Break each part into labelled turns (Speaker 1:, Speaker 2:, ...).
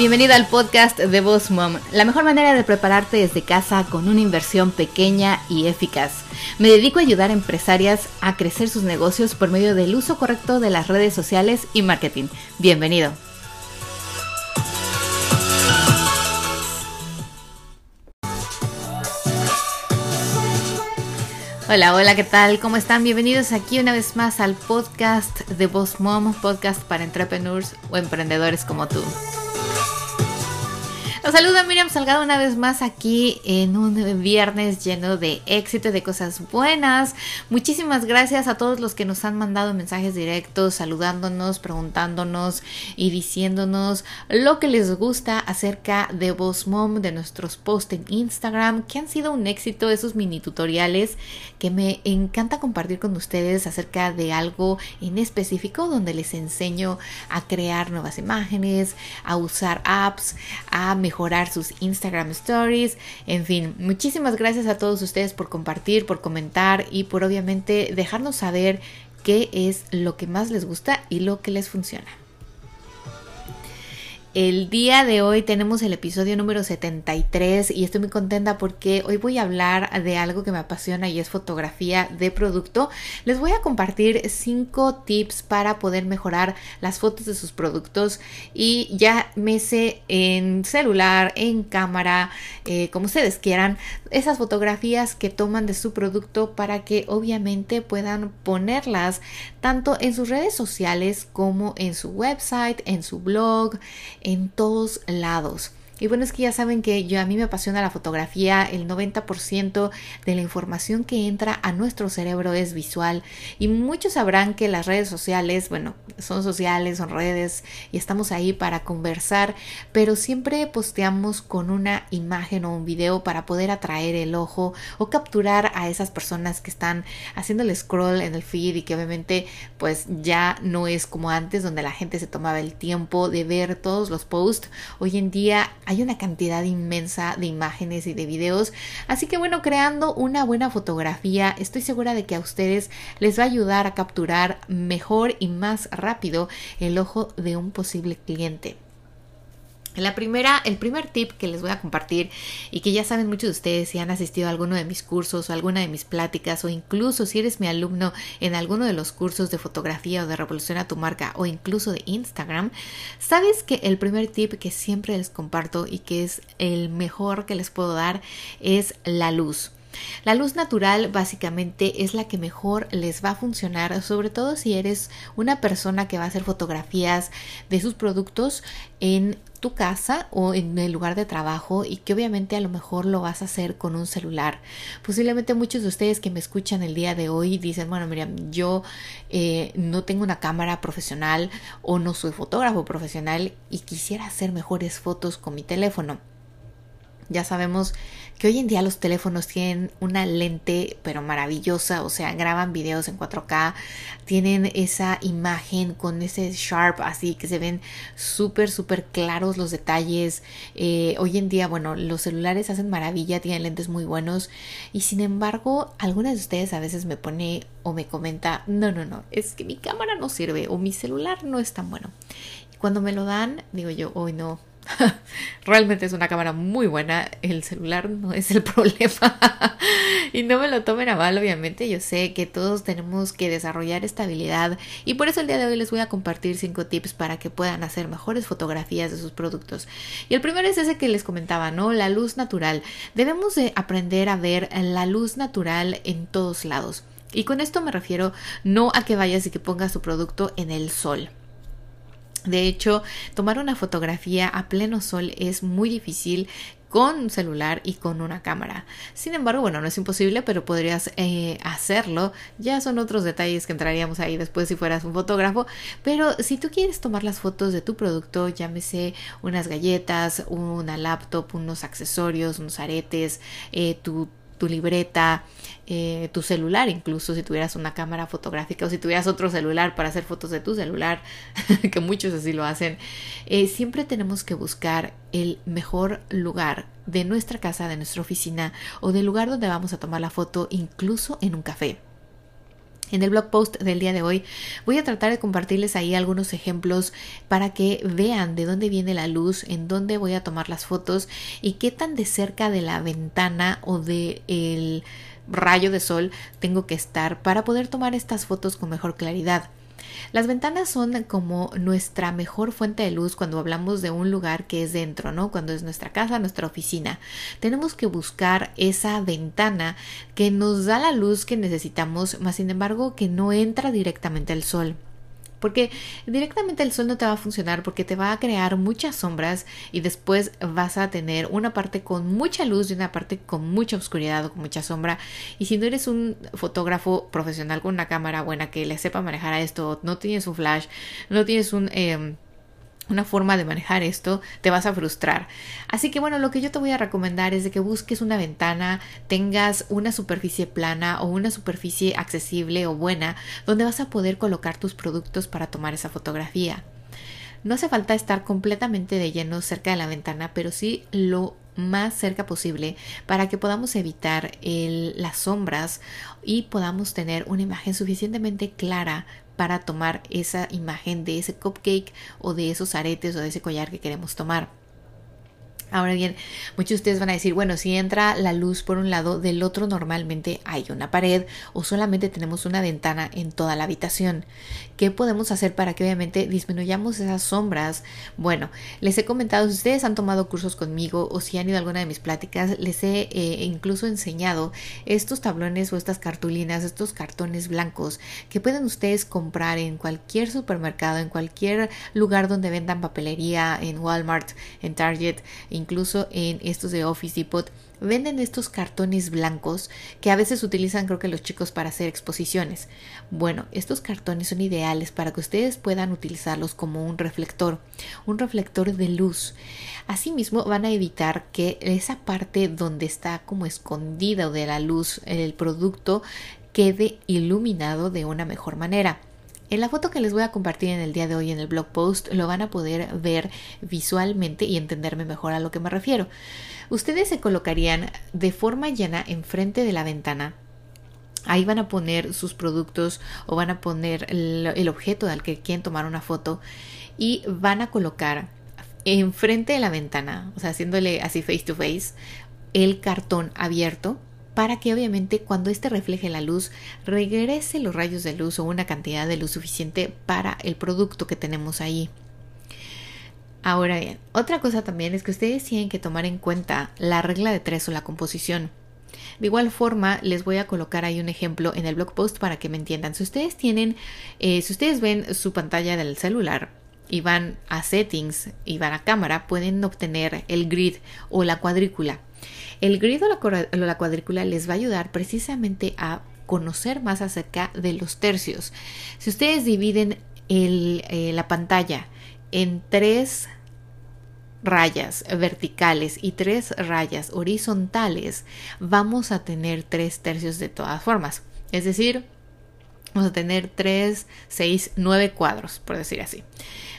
Speaker 1: Bienvenido al podcast de Boss Mom, la mejor manera de prepararte desde casa con una inversión pequeña y eficaz. Me dedico a ayudar a empresarias a crecer sus negocios por medio del uso correcto de las redes sociales y marketing. Bienvenido. Hola, hola, ¿qué tal? ¿Cómo están? Bienvenidos aquí una vez más al podcast de Boss Mom, podcast para entrepreneurs o emprendedores como tú. Saluda Miriam Salgado una vez más aquí en un viernes lleno de éxito, de cosas buenas. Muchísimas gracias a todos los que nos han mandado mensajes directos, saludándonos, preguntándonos y diciéndonos lo que les gusta acerca de Boss Mom, de nuestros posts en Instagram, que han sido un éxito esos mini tutoriales que me encanta compartir con ustedes acerca de algo en específico donde les enseño a crear nuevas imágenes, a usar apps, a mejorar sus Instagram Stories. En fin, muchísimas gracias a todos ustedes por compartir, por comentar y por obviamente dejarnos saber qué es lo que más les gusta y lo que les funciona. El día de hoy tenemos el episodio número 73 y estoy muy contenta porque hoy voy a hablar de algo que me apasiona y es fotografía de producto. Les voy a compartir cinco tips para poder mejorar las fotos de sus productos y ya me sé en celular, en cámara, eh, como ustedes quieran, esas fotografías que toman de su producto para que obviamente puedan ponerlas tanto en sus redes sociales como en su website, en su blog, en todos lados. Y bueno, es que ya saben que yo a mí me apasiona la fotografía, el 90% de la información que entra a nuestro cerebro es visual y muchos sabrán que las redes sociales, bueno, son sociales, son redes y estamos ahí para conversar, pero siempre posteamos con una imagen o un video para poder atraer el ojo o capturar a esas personas que están haciendo el scroll en el feed y que obviamente pues ya no es como antes donde la gente se tomaba el tiempo de ver todos los posts. Hoy en día hay una cantidad inmensa de imágenes y de videos. Así que bueno, creando una buena fotografía, estoy segura de que a ustedes les va a ayudar a capturar mejor y más rápido el ojo de un posible cliente. La primera, el primer tip que les voy a compartir y que ya saben muchos de ustedes si han asistido a alguno de mis cursos o alguna de mis pláticas o incluso si eres mi alumno en alguno de los cursos de fotografía o de revolución a tu marca o incluso de Instagram, sabes que el primer tip que siempre les comparto y que es el mejor que les puedo dar es la luz. La luz natural básicamente es la que mejor les va a funcionar, sobre todo si eres una persona que va a hacer fotografías de sus productos en tu casa o en el lugar de trabajo y que obviamente a lo mejor lo vas a hacer con un celular. Posiblemente muchos de ustedes que me escuchan el día de hoy dicen, bueno, Miriam, yo eh, no tengo una cámara profesional o no soy fotógrafo profesional y quisiera hacer mejores fotos con mi teléfono. Ya sabemos que hoy en día los teléfonos tienen una lente pero maravillosa, o sea, graban videos en 4K, tienen esa imagen con ese sharp así que se ven súper, súper claros los detalles. Eh, hoy en día, bueno, los celulares hacen maravilla, tienen lentes muy buenos y sin embargo, algunas de ustedes a veces me pone o me comenta, no, no, no, es que mi cámara no sirve o mi celular no es tan bueno. Y cuando me lo dan, digo yo, hoy no, Realmente es una cámara muy buena. El celular no es el problema. y no me lo tomen a mal, obviamente. Yo sé que todos tenemos que desarrollar esta habilidad. Y por eso el día de hoy les voy a compartir cinco tips para que puedan hacer mejores fotografías de sus productos. Y el primero es ese que les comentaba, ¿no? La luz natural. Debemos de aprender a ver la luz natural en todos lados. Y con esto me refiero no a que vayas y que pongas tu producto en el sol de hecho, tomar una fotografía a pleno sol es muy difícil con un celular y con una cámara. Sin embargo, bueno, no es imposible, pero podrías eh, hacerlo. Ya son otros detalles que entraríamos ahí después si fueras un fotógrafo. Pero si tú quieres tomar las fotos de tu producto, llámese unas galletas, una laptop, unos accesorios, unos aretes, eh, tu tu libreta, eh, tu celular, incluso si tuvieras una cámara fotográfica o si tuvieras otro celular para hacer fotos de tu celular, que muchos así lo hacen, eh, siempre tenemos que buscar el mejor lugar de nuestra casa, de nuestra oficina o del lugar donde vamos a tomar la foto, incluso en un café. En el blog post del día de hoy voy a tratar de compartirles ahí algunos ejemplos para que vean de dónde viene la luz, en dónde voy a tomar las fotos y qué tan de cerca de la ventana o el rayo de sol tengo que estar para poder tomar estas fotos con mejor claridad. Las ventanas son como nuestra mejor fuente de luz cuando hablamos de un lugar que es dentro, ¿no? Cuando es nuestra casa, nuestra oficina. Tenemos que buscar esa ventana que nos da la luz que necesitamos, más sin embargo que no entra directamente el sol. Porque directamente el sol no te va a funcionar porque te va a crear muchas sombras y después vas a tener una parte con mucha luz y una parte con mucha oscuridad o con mucha sombra. Y si no eres un fotógrafo profesional con una cámara buena que le sepa manejar a esto, no tienes un flash, no tienes un... Em, una forma de manejar esto, te vas a frustrar. Así que bueno, lo que yo te voy a recomendar es de que busques una ventana, tengas una superficie plana o una superficie accesible o buena donde vas a poder colocar tus productos para tomar esa fotografía. No hace falta estar completamente de lleno cerca de la ventana, pero sí lo más cerca posible para que podamos evitar las sombras y podamos tener una imagen suficientemente clara para tomar esa imagen de ese cupcake o de esos aretes o de ese collar que queremos tomar. Ahora bien, muchos de ustedes van a decir, bueno, si entra la luz por un lado, del otro normalmente hay una pared o solamente tenemos una ventana en toda la habitación. ¿Qué podemos hacer para que obviamente disminuyamos esas sombras? Bueno, les he comentado, si ustedes han tomado cursos conmigo o si han ido a alguna de mis pláticas, les he eh, incluso enseñado estos tablones o estas cartulinas, estos cartones blancos que pueden ustedes comprar en cualquier supermercado, en cualquier lugar donde vendan papelería, en Walmart, en Target, incluso en estos de Office Depot, venden estos cartones blancos que a veces utilizan creo que los chicos para hacer exposiciones. Bueno, estos cartones son ideales para que ustedes puedan utilizarlos como un reflector, un reflector de luz. Asimismo van a evitar que esa parte donde está como escondida de la luz el producto quede iluminado de una mejor manera. En la foto que les voy a compartir en el día de hoy en el blog post lo van a poder ver visualmente y entenderme mejor a lo que me refiero. Ustedes se colocarían de forma llena enfrente de la ventana Ahí van a poner sus productos o van a poner el, objeto al que quieren tomar una foto y van a colocar enfrente de la ventana, o sea, haciéndole así face to face, el cartón abierto para que obviamente cuando éste refleje la luz regrese los rayos de luz o una cantidad de luz suficiente para el producto que tenemos ahí. Ahora bien, otra cosa también es que ustedes tienen que tomar en cuenta la regla de tres o la composición. De igual forma, les voy a colocar ahí un ejemplo en el blog post para que me entiendan. Si ustedes tienen, eh, si ustedes ven su pantalla del celular y van a settings y van a cámara, pueden obtener el grid o la cuadrícula. El grid o la, cuadrícula les va a ayudar precisamente a conocer más acerca de los tercios. Si ustedes dividen eh, la pantalla en tres rayas verticales y tres rayas horizontales, vamos a tener tres tercios de todas formas. Es decir, vamos a tener tres, seis, nueve cuadros, por decir así.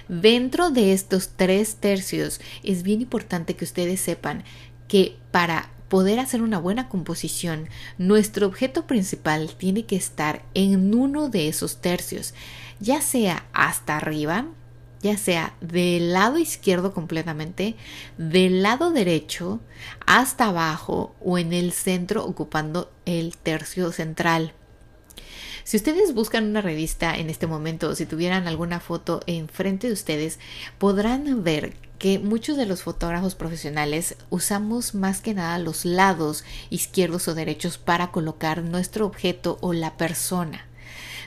Speaker 1: Dentro de estos tres tercios es bien importante que ustedes sepan que para poder hacer una buena composición, nuestro objeto principal tiene que estar en uno de esos tercios, ya sea hasta arriba, ya sea del lado izquierdo completamente, del lado derecho, hasta abajo o en el centro ocupando el tercio central. Si ustedes buscan una revista en este momento, si tuvieran alguna foto enfrente de ustedes, podrán ver que muchos de los fotógrafos profesionales usamos más que nada los lados izquierdos o derechos para colocar nuestro objeto o la persona.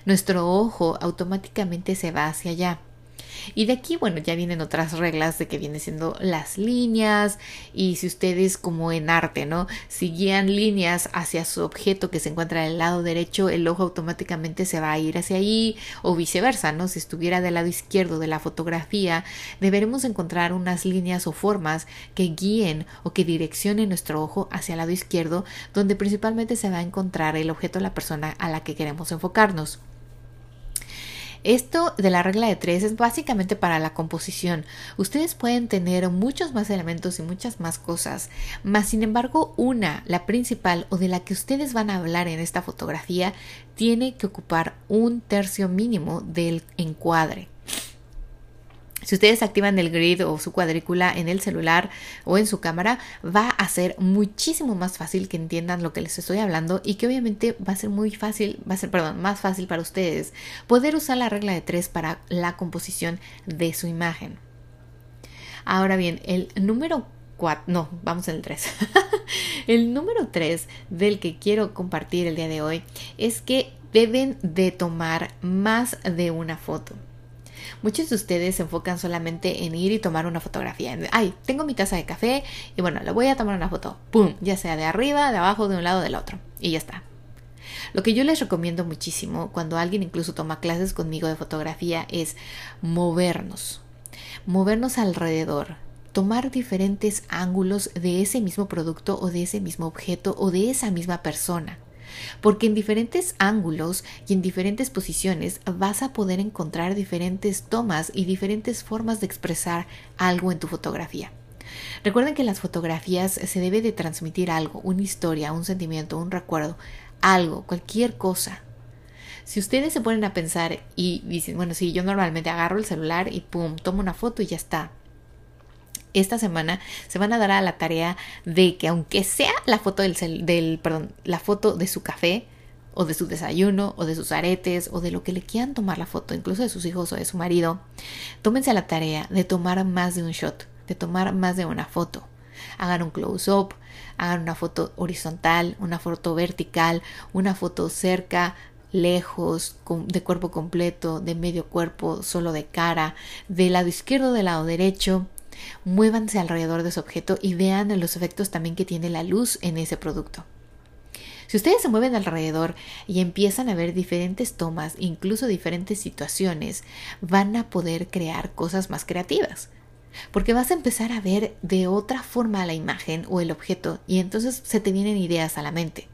Speaker 1: Nuestro ojo automáticamente se va hacia allá. Y de aquí, bueno, ya vienen otras reglas de que vienen siendo las líneas y si ustedes como en arte, ¿no? Si guían líneas hacia su objeto que se encuentra del lado derecho, el ojo automáticamente se va a ir hacia ahí o viceversa, ¿no? Si estuviera del lado izquierdo de la fotografía, deberemos encontrar unas líneas o formas que guíen o que direccionen nuestro ojo hacia el lado izquierdo, donde principalmente se va a encontrar el objeto la persona a la que queremos enfocarnos. Esto de la regla de tres es básicamente para la composición. Ustedes pueden tener muchos más elementos y muchas más cosas, mas sin embargo una, la principal o de la que ustedes van a hablar en esta fotografía, tiene que ocupar un tercio mínimo del encuadre. Si ustedes activan el grid o su cuadrícula en el celular o en su cámara, va a ser muchísimo más fácil que entiendan lo que les estoy hablando y que obviamente va a ser muy fácil, va a ser, perdón, más fácil para ustedes poder usar la regla de tres para la composición de su imagen. Ahora bien, el número 4, no, vamos en el 3. el número 3 del que quiero compartir el día de hoy es que deben de tomar más de una foto. Muchos de ustedes se enfocan solamente en ir y tomar una fotografía. Ay, tengo mi taza de café y bueno, le voy a tomar una foto. ¡Pum! Ya sea de arriba, de abajo, de un lado, del otro. Y ya está. Lo que yo les recomiendo muchísimo cuando alguien incluso toma clases conmigo de fotografía es movernos. Movernos alrededor, tomar diferentes ángulos de ese mismo producto o de ese mismo objeto o de esa misma persona porque en diferentes ángulos y en diferentes posiciones vas a poder encontrar diferentes tomas y diferentes formas de expresar algo en tu fotografía. Recuerden que las fotografías se debe de transmitir algo, una historia, un sentimiento, un recuerdo, algo, cualquier cosa. Si ustedes se ponen a pensar y dicen, bueno, si yo normalmente agarro el celular y pum, tomo una foto y ya está esta semana se van a dar a la tarea de que aunque sea la foto del, del perdón, la foto de su café o de su desayuno o de sus aretes o de lo que le quieran tomar la foto, incluso de sus hijos o de su marido, tómense la tarea de tomar más de un shot, de tomar más de una foto. Hagan un close-up, hagan una foto horizontal, una foto vertical, una foto cerca, lejos, de cuerpo completo, de medio cuerpo, solo de cara, del lado izquierdo, del lado derecho, Muévanse alrededor de su objeto y vean los efectos también que tiene la luz en ese producto. Si ustedes se mueven alrededor y empiezan a ver diferentes tomas, incluso diferentes situaciones, van a poder crear cosas más creativas. Porque vas a empezar a ver de otra forma la imagen o el objeto y entonces se te vienen ideas a la mente.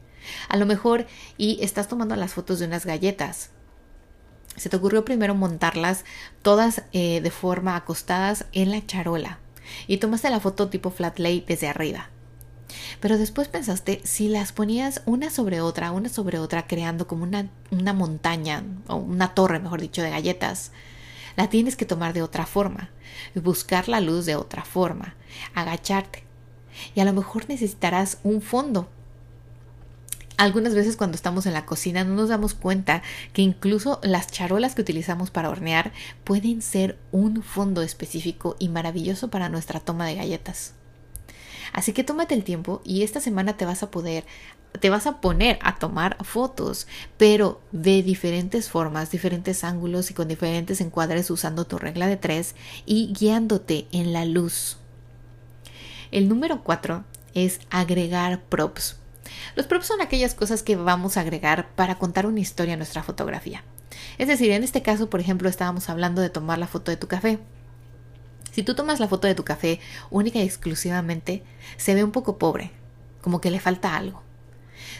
Speaker 1: A lo mejor y estás tomando las fotos de unas galletas se te ocurrió primero montarlas todas eh, de forma acostadas en la charola y tomaste la foto tipo flat lay desde arriba. Pero después pensaste si las ponías una sobre otra, una sobre otra, creando como una, una montaña o una torre, mejor dicho, de galletas, la tienes que tomar de otra forma, buscar la luz de otra forma, agacharte. Y a lo mejor necesitarás un fondo algunas veces cuando estamos en la cocina no nos damos cuenta que incluso las charolas que utilizamos para hornear pueden ser un fondo específico y maravilloso para nuestra toma de galletas. Así que tómate el tiempo y esta semana te vas a poder, te vas a poner a tomar fotos, pero de diferentes formas, diferentes ángulos y con diferentes encuadres usando tu regla de tres y guiándote en la luz. El número cuatro es agregar props. Los props son aquellas cosas que vamos a agregar para contar una historia a nuestra fotografía. Es decir, en este caso, por ejemplo, estábamos hablando de tomar la foto de tu café. Si tú tomas la foto de tu café única y exclusivamente, se ve un poco pobre, como que le falta algo.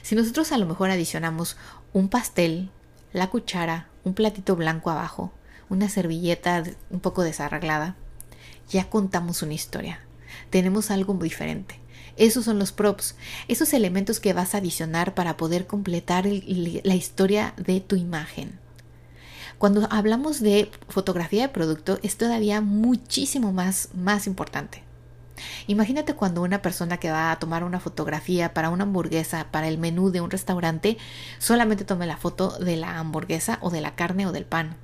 Speaker 1: Si nosotros a lo mejor adicionamos un pastel, la cuchara, un platito blanco abajo, una servilleta un poco desarreglada, ya contamos una historia. Tenemos algo muy diferente. Esos son los props, esos elementos que vas a adicionar para poder completar la historia de tu imagen. Cuando hablamos de fotografía de producto es todavía muchísimo más, más importante. Imagínate cuando una persona que va a tomar una fotografía para una hamburguesa, para el menú de un restaurante, solamente tome la foto de la hamburguesa o de la carne o del pan.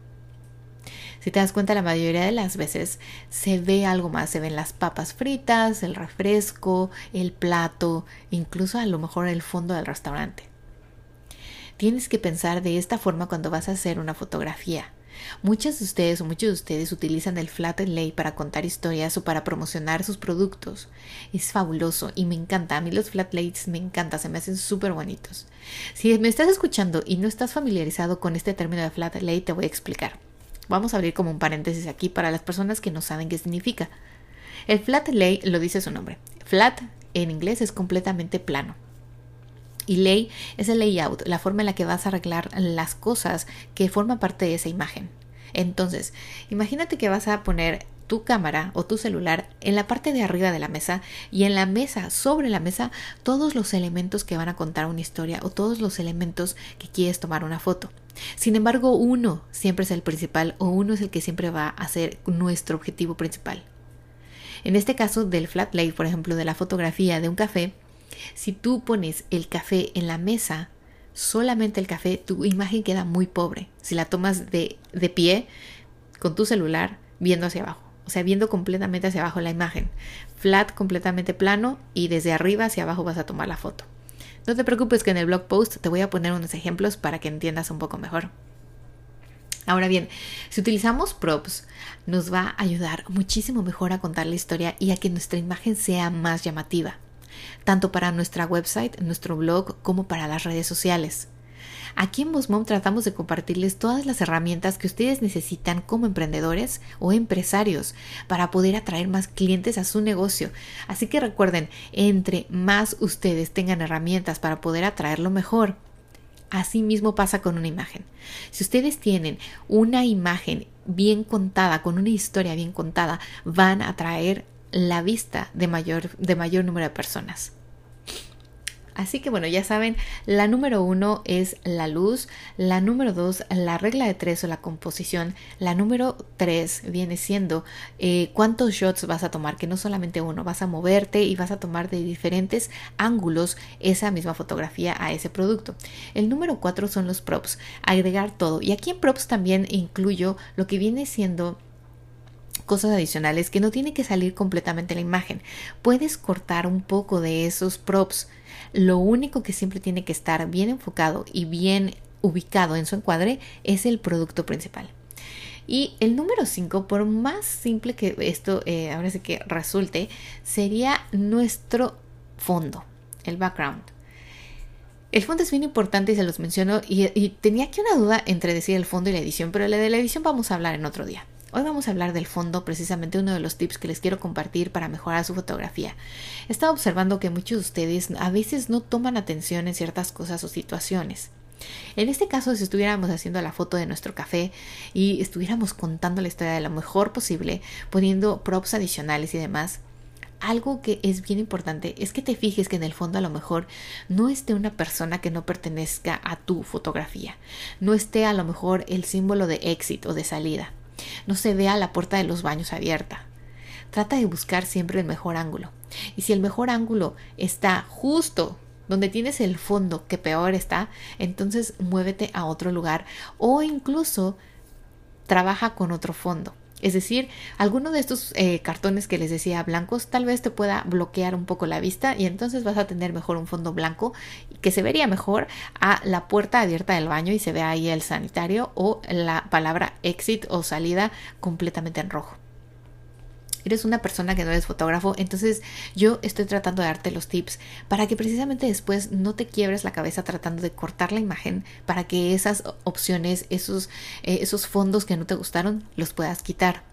Speaker 1: Si te das cuenta, la mayoría de las veces se ve algo más, se ven las papas fritas, el refresco, el plato, incluso a lo mejor el fondo del restaurante. Tienes que pensar de esta forma cuando vas a hacer una fotografía. Muchas de ustedes o muchos de ustedes utilizan el flat lay para contar historias o para promocionar sus productos. Es fabuloso y me encanta. A mí los flat lays me encanta, se me hacen súper bonitos. Si me estás escuchando y no estás familiarizado con este término de flat lay, te voy a explicar. Vamos a abrir como un paréntesis aquí para las personas que no saben qué significa. El flat lay lo dice su nombre. Flat en inglés es completamente plano. Y lay es el layout, la forma en la que vas a arreglar las cosas que forman parte de esa imagen. Entonces, imagínate que vas a poner tu cámara o tu celular en la parte de arriba de la mesa y en la mesa, sobre la mesa, todos los elementos que van a contar una historia o todos los elementos que quieres tomar una foto. Sin embargo, uno siempre es el principal o uno es el que siempre va a ser nuestro objetivo principal. En este caso del flat lay, por ejemplo, de la fotografía de un café, si tú pones el café en la mesa, solamente el café, tu imagen queda muy pobre. Si la tomas de, de pie, con tu celular, viendo hacia abajo o sea, viendo completamente hacia abajo la imagen. Flat, completamente plano y desde arriba hacia abajo vas a tomar la foto. No te preocupes que en el blog post te voy a poner unos ejemplos para que entiendas un poco mejor. Ahora bien, si utilizamos props, nos va a ayudar muchísimo mejor a contar la historia y a que nuestra imagen sea más llamativa, tanto para nuestra website, nuestro blog, como para las redes sociales. Aquí en Mom tratamos de compartirles todas las herramientas que ustedes necesitan como emprendedores o empresarios para poder atraer más clientes a su negocio. Así que recuerden, entre más ustedes tengan herramientas para poder atraerlo mejor, Así mismo pasa con una imagen. Si ustedes tienen una imagen bien contada, con una historia bien contada, van a atraer la vista de mayor, de mayor número de personas. Así que bueno, ya saben, la número uno es la luz, la número dos, la regla de tres o la composición, la número tres viene siendo eh, cuántos shots vas a tomar, que no solamente uno, vas a moverte y vas a tomar de diferentes ángulos esa misma fotografía a ese producto. El número cuatro son los props, agregar todo. Y aquí en props también incluyo lo que viene siendo cosas adicionales que no tiene que salir completamente la imagen. Puedes cortar un poco de esos props lo único que siempre tiene que estar bien enfocado y bien ubicado en su encuadre es el producto principal. Y el número 5, por más simple que esto eh, ahora sí que resulte, sería nuestro fondo, el background. El fondo es bien importante y se los menciono y, y tenía aquí una duda entre decir el fondo y la edición, pero la de la edición vamos a hablar en otro día. Hoy vamos a hablar del fondo, precisamente uno de los tips que les quiero compartir para mejorar su fotografía. He estado observando que muchos de ustedes a veces no toman atención en ciertas cosas o situaciones. En este caso, si estuviéramos haciendo la foto de nuestro café y estuviéramos contando la historia de lo mejor posible, poniendo props adicionales y demás, algo que es bien importante es que te fijes que en el fondo a lo mejor no esté una persona que no pertenezca a tu fotografía, no esté a lo mejor el símbolo de éxito o de salida no se vea la puerta de los baños abierta. Trata de buscar siempre el mejor ángulo. Y si el mejor ángulo está justo donde tienes el fondo que peor está, entonces muévete a otro lugar o incluso trabaja con otro fondo. Es decir, alguno de estos eh, cartones que les decía blancos tal vez te pueda bloquear un poco la vista y entonces vas a tener mejor un fondo blanco que se vería mejor a la puerta abierta del baño y se ve ahí el sanitario o la palabra exit o salida completamente en rojo eres una persona que no eres fotógrafo, entonces yo estoy tratando de darte los tips para que precisamente después no te quiebres la cabeza tratando de cortar la imagen para que esas opciones, esos, eh, esos fondos que no te gustaron, los puedas quitar.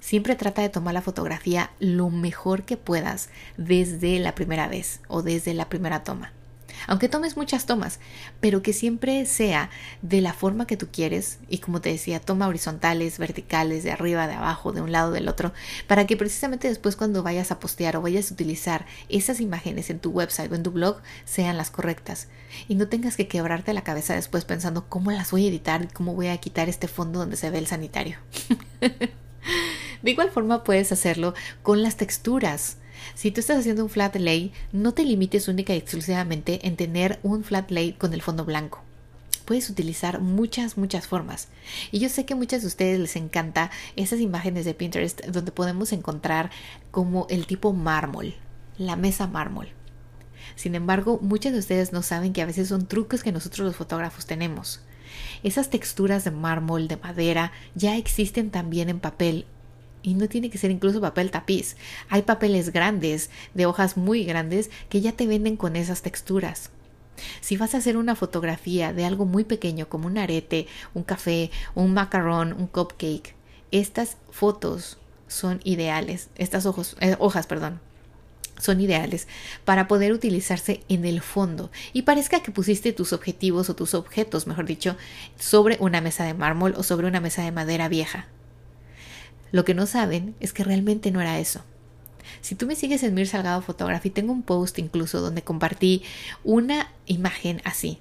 Speaker 1: Siempre trata de tomar la fotografía lo mejor que puedas desde la primera vez o desde la primera toma aunque tomes muchas tomas, pero que siempre sea de la forma que tú quieres y como te decía, toma horizontales, verticales, de arriba, de abajo, de un lado, del otro, para que precisamente después cuando vayas a postear o vayas a utilizar esas imágenes en tu website o en tu blog sean las correctas y no tengas que quebrarte la cabeza después pensando cómo las voy a editar y cómo voy a quitar este fondo donde se ve el sanitario. de igual forma puedes hacerlo con las texturas. Si tú estás haciendo un flat lay, no te limites única y exclusivamente en tener un flat lay con el fondo blanco. Puedes utilizar muchas, muchas formas. Y yo sé que a muchas de ustedes les encanta esas imágenes de Pinterest donde podemos encontrar como el tipo mármol, la mesa mármol. Sin embargo, muchas de ustedes no saben que a veces son trucos que nosotros los fotógrafos tenemos. Esas texturas de mármol, de madera, ya existen también en papel y no tiene que ser incluso papel tapiz. Hay papeles grandes, de hojas muy grandes, que ya te venden con esas texturas. Si vas a hacer una fotografía de algo muy pequeño como un arete, un café, un macarrón, un cupcake, estas fotos son ideales, estas eh, hojas, perdón, son ideales para poder utilizarse en el fondo y parezca que pusiste tus objetivos o tus objetos, mejor dicho, sobre una mesa de mármol o sobre una mesa de madera vieja. Lo que no saben es que realmente no era eso. Si tú me sigues en Mir Salgado Photography, tengo un post incluso donde compartí una imagen así.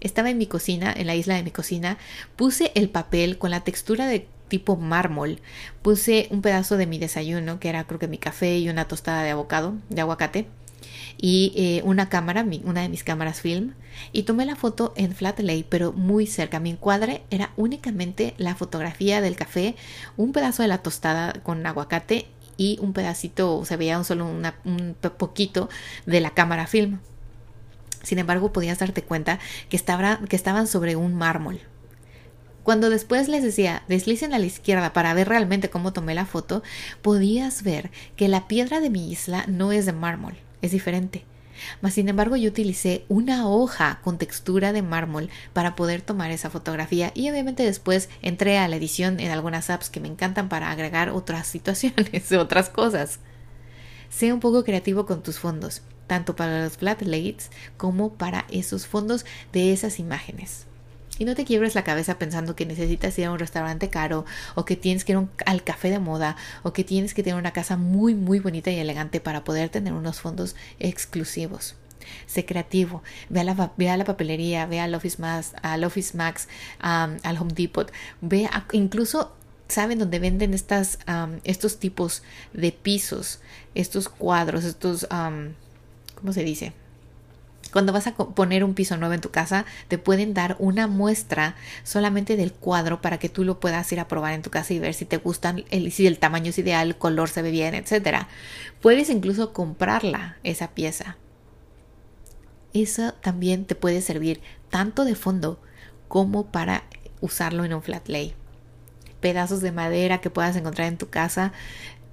Speaker 1: Estaba en mi cocina, en la isla de mi cocina, puse el papel con la textura de tipo mármol. Puse un pedazo de mi desayuno, que era creo que mi café y una tostada de avocado, de aguacate, y eh, una cámara, una de mis cámaras film, y tomé la foto en flat lay, pero muy cerca. Mi encuadre era únicamente la fotografía del café, un pedazo de la tostada con aguacate y un pedacito, se veía solo un poquito de la cámara film. Sin embargo, podías darte cuenta que, que estaban sobre un mármol, cuando después les decía deslicen a la izquierda para ver realmente cómo tomé la foto, podías ver que la piedra de mi isla no es de mármol, es diferente. Mas sin embargo yo utilicé una hoja con textura de mármol para poder tomar esa fotografía y obviamente después entré a la edición en algunas apps que me encantan para agregar otras situaciones, otras cosas. Sé un poco creativo con tus fondos, tanto para los flat como para esos fondos de esas imágenes. Y no te quiebres la cabeza pensando que necesitas ir a un restaurante caro o que tienes que ir al café de moda o que tienes que tener una casa muy muy bonita y elegante para poder tener unos fondos exclusivos. Sé creativo, ve a la, ve a la papelería, ve al Office Max, al, Office Max, al Home Depot, ve incluso saben dónde venden estas, estos tipos de pisos, estos cuadros, estos, ¿cómo se dice? Cuando vas a poner un piso nuevo en tu casa, te pueden dar una muestra solamente del cuadro para que tú lo puedas ir a probar en tu casa y ver si te gustan, el, si el tamaño es ideal, el color se ve bien, etc. Puedes incluso comprarla, esa pieza. Eso también te puede servir tanto de fondo como para usarlo en un flat lay pedazos de madera que puedas encontrar en tu casa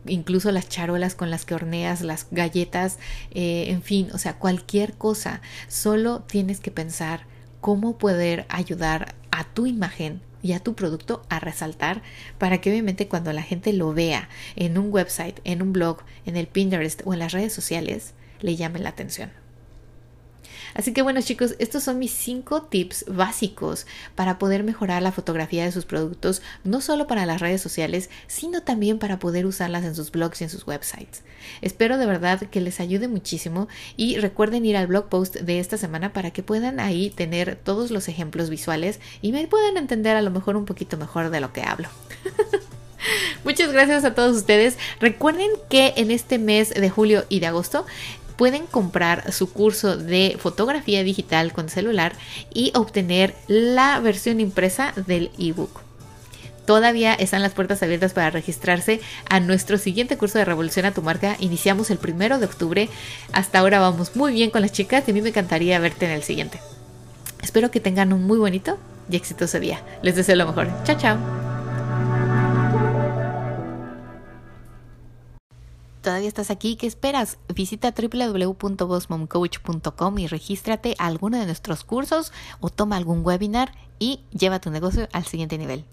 Speaker 1: incluso las charolas con las que horneas las galletas, eh, en fin, o sea, cualquier cosa. Solo tienes que pensar cómo poder ayudar a tu imagen y a tu producto a resaltar para que obviamente cuando la gente lo vea en un website, en un blog, en el Pinterest o en las redes sociales, le llame la atención. Así que bueno chicos, estos son mis cinco tips básicos para poder mejorar la fotografía de sus productos, no solo para las redes sociales, sino también para poder usarlas en sus blogs y en sus websites. Espero de verdad que les ayude muchísimo y recuerden ir al blog post de esta semana para que puedan ahí tener todos los ejemplos visuales y me puedan entender a lo mejor un poquito mejor de lo que hablo. Muchas gracias a todos ustedes. Recuerden que en este mes de julio y de agosto pueden comprar su curso de fotografía digital con celular y obtener la versión impresa del ebook. Todavía están las puertas abiertas para registrarse a nuestro siguiente curso de Revolución a tu marca. Iniciamos el primero de octubre. Hasta ahora vamos muy bien con las chicas y a mí me encantaría verte en el siguiente. Espero que tengan un muy bonito y exitoso día. Les deseo lo mejor. Chao, chao. Todavía estás aquí, ¿qué esperas? Visita www.bossmomcoach.com y regístrate a alguno de nuestros cursos o toma algún webinar y lleva tu negocio al siguiente nivel.